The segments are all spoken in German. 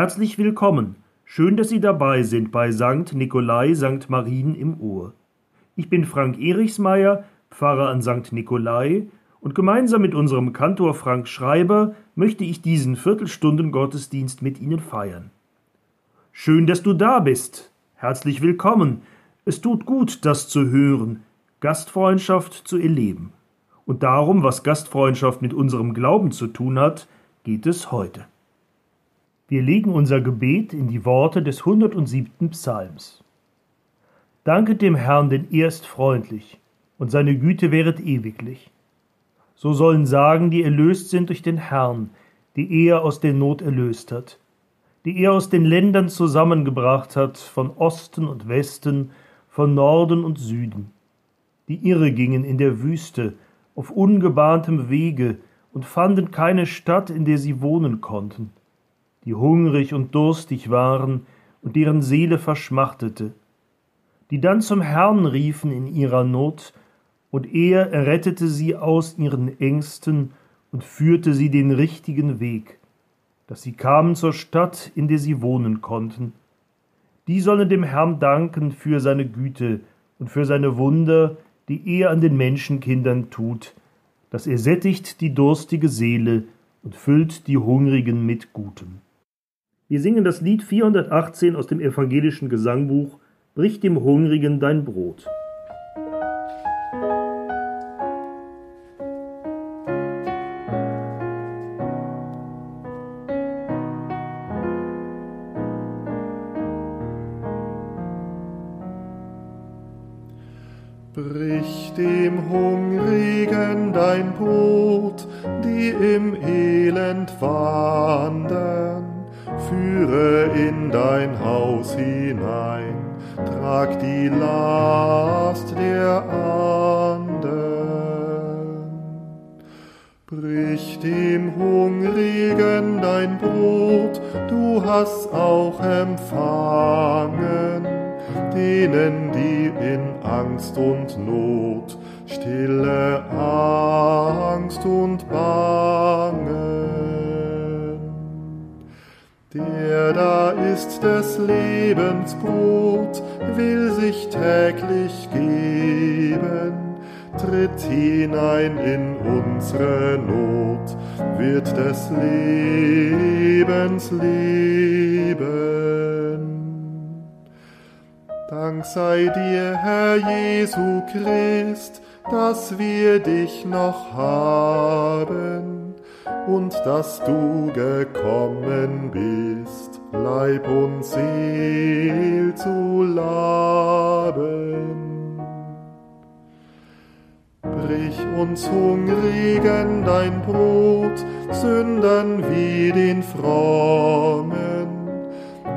Herzlich willkommen. Schön, dass Sie dabei sind bei St. Nikolai St. Marien im Ohr. Ich bin Frank Erichsmeier, Pfarrer an St. Nikolai, und gemeinsam mit unserem Kantor Frank Schreiber möchte ich diesen Viertelstunden Gottesdienst mit Ihnen feiern. Schön, dass du da bist. Herzlich willkommen. Es tut gut, das zu hören, Gastfreundschaft zu erleben. Und darum, was Gastfreundschaft mit unserem Glauben zu tun hat, geht es heute. Wir legen unser Gebet in die Worte des 107. Psalms. Danket dem Herrn denn erst freundlich, und seine Güte wäret ewiglich. So sollen sagen, die erlöst sind durch den Herrn, die er aus der Not erlöst hat, die er aus den Ländern zusammengebracht hat, von Osten und Westen, von Norden und Süden, die irre gingen in der Wüste, auf ungebahntem Wege, und fanden keine Stadt, in der sie wohnen konnten die hungrig und durstig waren und deren Seele verschmachtete, die dann zum Herrn riefen in ihrer Not, und er errettete sie aus ihren Ängsten und führte sie den richtigen Weg, dass sie kamen zur Stadt, in der sie wohnen konnten. Die sollen dem Herrn danken für seine Güte und für seine Wunder, die er an den Menschenkindern tut, dass er sättigt die durstige Seele und füllt die Hungrigen mit Gutem. Wir singen das Lied 418 aus dem evangelischen Gesangbuch Brich dem Hungrigen dein Brot. Die Last der anderen. Brich dem Hungrigen dein Brot, du hast auch empfangen, denen, die in Angst und Not, stille Angst und Bangen. Der da ist des Lebens Brot, will sich täglich geben, tritt hinein in unsere Not, wird des Lebens leben. Dank sei dir, Herr Jesu Christ, dass wir dich noch haben und dass du gekommen bist, Leib und Seel zu laben. Brich uns Hungrigen dein Brot, Sündern wie den Frommen,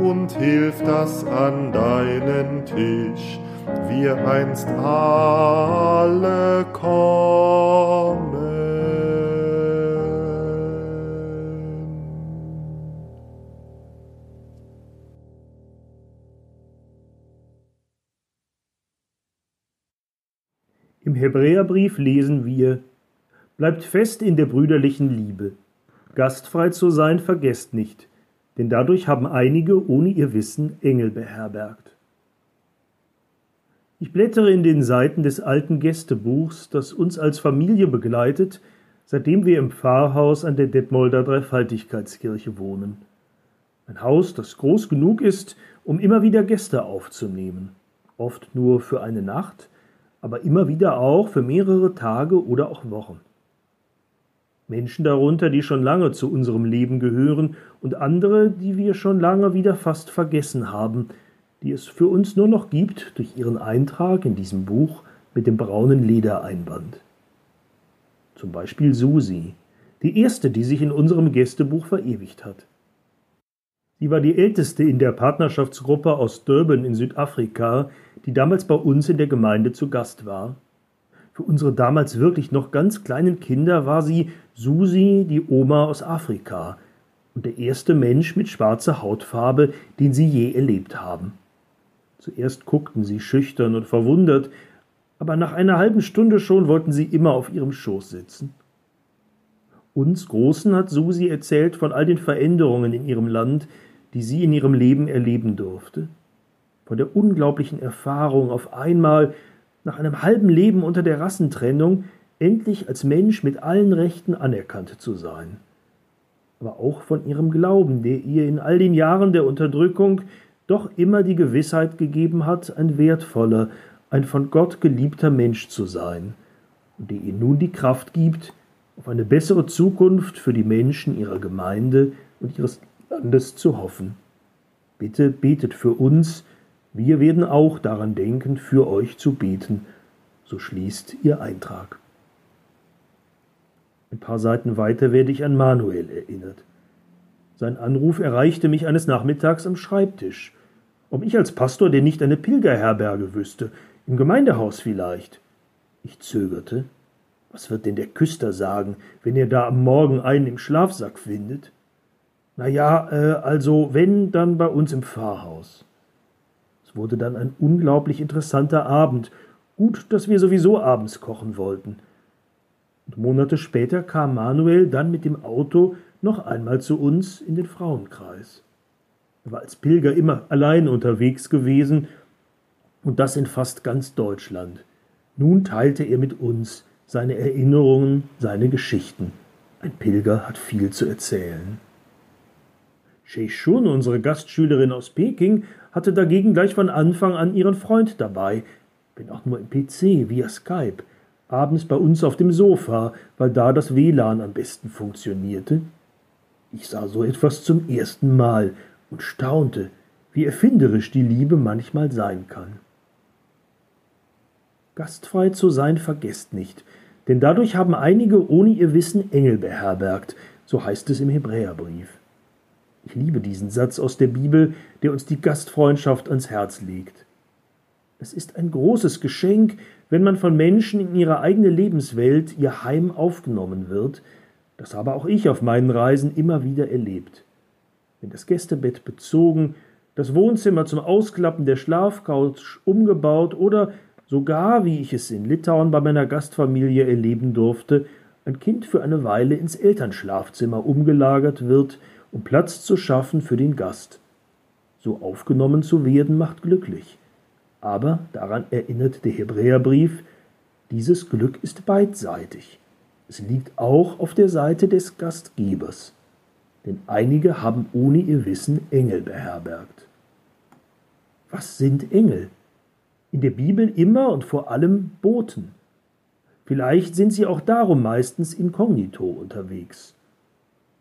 und hilf das an deinen Tisch, wir einst alle kommen. Im Hebräerbrief lesen wir Bleibt fest in der brüderlichen Liebe. Gastfrei zu sein vergesst nicht, denn dadurch haben einige ohne ihr Wissen Engel beherbergt. Ich blättere in den Seiten des alten Gästebuchs, das uns als Familie begleitet, seitdem wir im Pfarrhaus an der Detmolder Dreifaltigkeitskirche wohnen. Ein Haus, das groß genug ist, um immer wieder Gäste aufzunehmen, oft nur für eine Nacht, aber immer wieder auch für mehrere Tage oder auch Wochen. Menschen darunter, die schon lange zu unserem Leben gehören und andere, die wir schon lange wieder fast vergessen haben, die es für uns nur noch gibt durch ihren Eintrag in diesem Buch mit dem braunen Ledereinband. Zum Beispiel Susi, die erste, die sich in unserem Gästebuch verewigt hat. Sie war die älteste in der Partnerschaftsgruppe aus Durban in Südafrika, die damals bei uns in der Gemeinde zu Gast war. Für unsere damals wirklich noch ganz kleinen Kinder war sie Susi, die Oma aus Afrika, und der erste Mensch mit schwarzer Hautfarbe, den sie je erlebt haben. Zuerst guckten sie schüchtern und verwundert, aber nach einer halben Stunde schon wollten sie immer auf ihrem Schoß sitzen. Uns Großen hat Susi erzählt von all den Veränderungen in ihrem Land, die sie in ihrem Leben erleben durfte? Von der unglaublichen Erfahrung, auf einmal nach einem halben Leben unter der Rassentrennung endlich als Mensch mit allen Rechten anerkannt zu sein. Aber auch von ihrem Glauben, der ihr in all den Jahren der Unterdrückung doch immer die Gewissheit gegeben hat, ein wertvoller, ein von Gott geliebter Mensch zu sein, und die ihr nun die Kraft gibt, auf eine bessere Zukunft für die Menschen ihrer Gemeinde und ihres Landes zu hoffen. Bitte betet für uns, wir werden auch daran denken, für euch zu beten, so schließt ihr Eintrag. Ein paar Seiten weiter werde ich an Manuel erinnert. Sein Anruf erreichte mich eines Nachmittags am Schreibtisch. Ob ich als Pastor denn nicht eine Pilgerherberge wüsste, im Gemeindehaus vielleicht. Ich zögerte. Was wird denn der Küster sagen, wenn er da am Morgen einen im Schlafsack findet? Na ja, äh, also wenn, dann bei uns im Pfarrhaus. Es wurde dann ein unglaublich interessanter Abend. Gut, dass wir sowieso abends kochen wollten. Und Monate später kam Manuel dann mit dem Auto noch einmal zu uns in den Frauenkreis. Er war als Pilger immer allein unterwegs gewesen und das in fast ganz Deutschland. Nun teilte er mit uns seine Erinnerungen, seine Geschichten. Ein Pilger hat viel zu erzählen. Shun, unsere Gastschülerin aus Peking, hatte dagegen gleich von Anfang an ihren Freund dabei, wenn auch nur im PC via Skype, abends bei uns auf dem Sofa, weil da das WLAN am besten funktionierte. Ich sah so etwas zum ersten Mal und staunte, wie erfinderisch die Liebe manchmal sein kann. Gastfrei zu sein vergesst nicht, denn dadurch haben einige ohne ihr Wissen Engel beherbergt, so heißt es im Hebräerbrief. Ich liebe diesen Satz aus der Bibel, der uns die Gastfreundschaft ans Herz legt. Es ist ein großes Geschenk, wenn man von Menschen in ihre eigene Lebenswelt, ihr Heim aufgenommen wird, das habe auch ich auf meinen Reisen immer wieder erlebt. Wenn das Gästebett bezogen, das Wohnzimmer zum Ausklappen der Schlafcouch umgebaut oder sogar, wie ich es in Litauen bei meiner Gastfamilie erleben durfte, ein Kind für eine Weile ins Elternschlafzimmer umgelagert wird, um Platz zu schaffen für den Gast. So aufgenommen zu werden macht glücklich. Aber daran erinnert der Hebräerbrief, dieses Glück ist beidseitig. Es liegt auch auf der Seite des Gastgebers. Denn einige haben ohne ihr Wissen Engel beherbergt. Was sind Engel? in der Bibel immer und vor allem Boten. Vielleicht sind sie auch darum meistens inkognito unterwegs.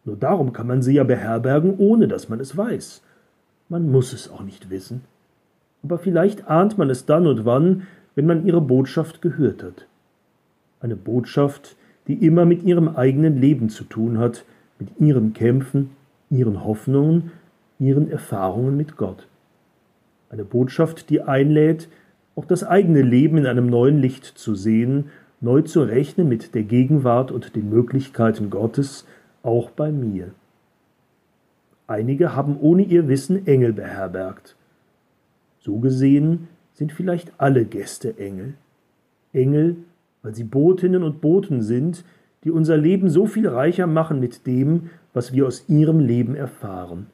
Nur darum kann man sie ja beherbergen, ohne dass man es weiß. Man muss es auch nicht wissen. Aber vielleicht ahnt man es dann und wann, wenn man ihre Botschaft gehört hat. Eine Botschaft, die immer mit ihrem eigenen Leben zu tun hat, mit ihren Kämpfen, ihren Hoffnungen, ihren Erfahrungen mit Gott. Eine Botschaft, die einlädt, auch das eigene Leben in einem neuen Licht zu sehen, neu zu rechnen mit der Gegenwart und den Möglichkeiten Gottes, auch bei mir. Einige haben ohne ihr Wissen Engel beherbergt. So gesehen sind vielleicht alle Gäste Engel. Engel, weil sie Botinnen und Boten sind, die unser Leben so viel reicher machen mit dem, was wir aus ihrem Leben erfahren.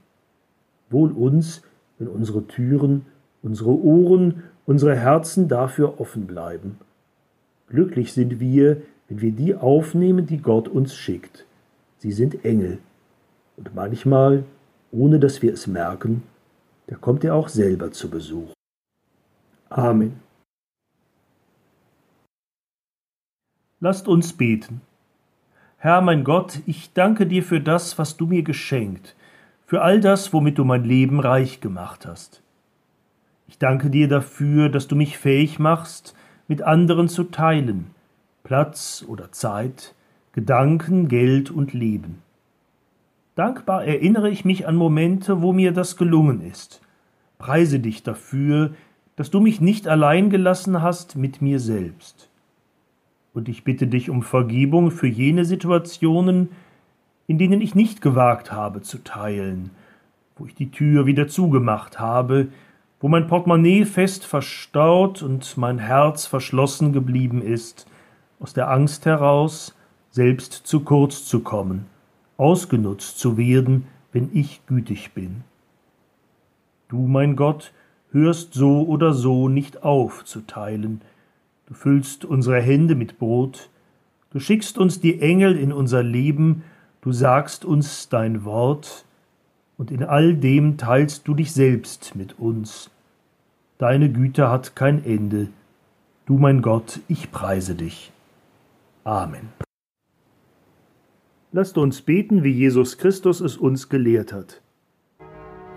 Wohl uns, wenn unsere Türen, unsere Ohren unsere Herzen dafür offen bleiben. Glücklich sind wir, wenn wir die aufnehmen, die Gott uns schickt. Sie sind Engel. Und manchmal, ohne dass wir es merken, da kommt er auch selber zu Besuch. Amen. Lasst uns beten. Herr mein Gott, ich danke dir für das, was du mir geschenkt, für all das, womit du mein Leben reich gemacht hast. Ich danke dir dafür, dass du mich fähig machst, mit anderen zu teilen, Platz oder Zeit, Gedanken, Geld und Leben. Dankbar erinnere ich mich an Momente, wo mir das gelungen ist. Preise dich dafür, dass du mich nicht allein gelassen hast mit mir selbst. Und ich bitte dich um Vergebung für jene Situationen, in denen ich nicht gewagt habe zu teilen, wo ich die Tür wieder zugemacht habe, wo mein Portemonnaie fest verstaut und mein Herz verschlossen geblieben ist, aus der Angst heraus, selbst zu kurz zu kommen, ausgenutzt zu werden, wenn ich gütig bin. Du, mein Gott, hörst so oder so nicht auf zu teilen. Du füllst unsere Hände mit Brot, du schickst uns die Engel in unser Leben, du sagst uns dein Wort, und in all dem teilst du dich selbst mit uns. Deine Güte hat kein Ende. Du, mein Gott, ich preise dich. Amen. Lasst uns beten, wie Jesus Christus es uns gelehrt hat.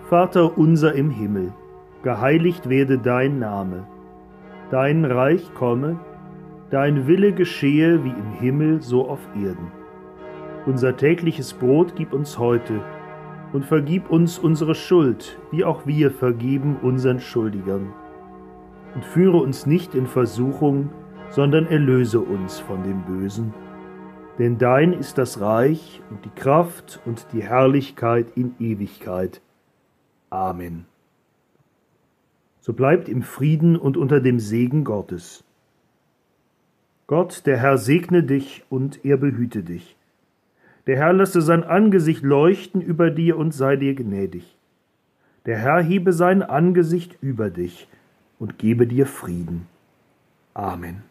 Vater unser im Himmel, geheiligt werde dein Name, dein Reich komme, dein Wille geschehe wie im Himmel so auf Erden. Unser tägliches Brot gib uns heute und vergib uns unsere Schuld, wie auch wir vergeben unseren Schuldigern. Und führe uns nicht in Versuchung, sondern erlöse uns von dem Bösen. Denn dein ist das Reich und die Kraft und die Herrlichkeit in Ewigkeit. Amen. So bleibt im Frieden und unter dem Segen Gottes. Gott, der Herr, segne dich und er behüte dich. Der Herr lasse sein Angesicht leuchten über dir und sei dir gnädig. Der Herr hebe sein Angesicht über dich und gebe dir Frieden. Amen.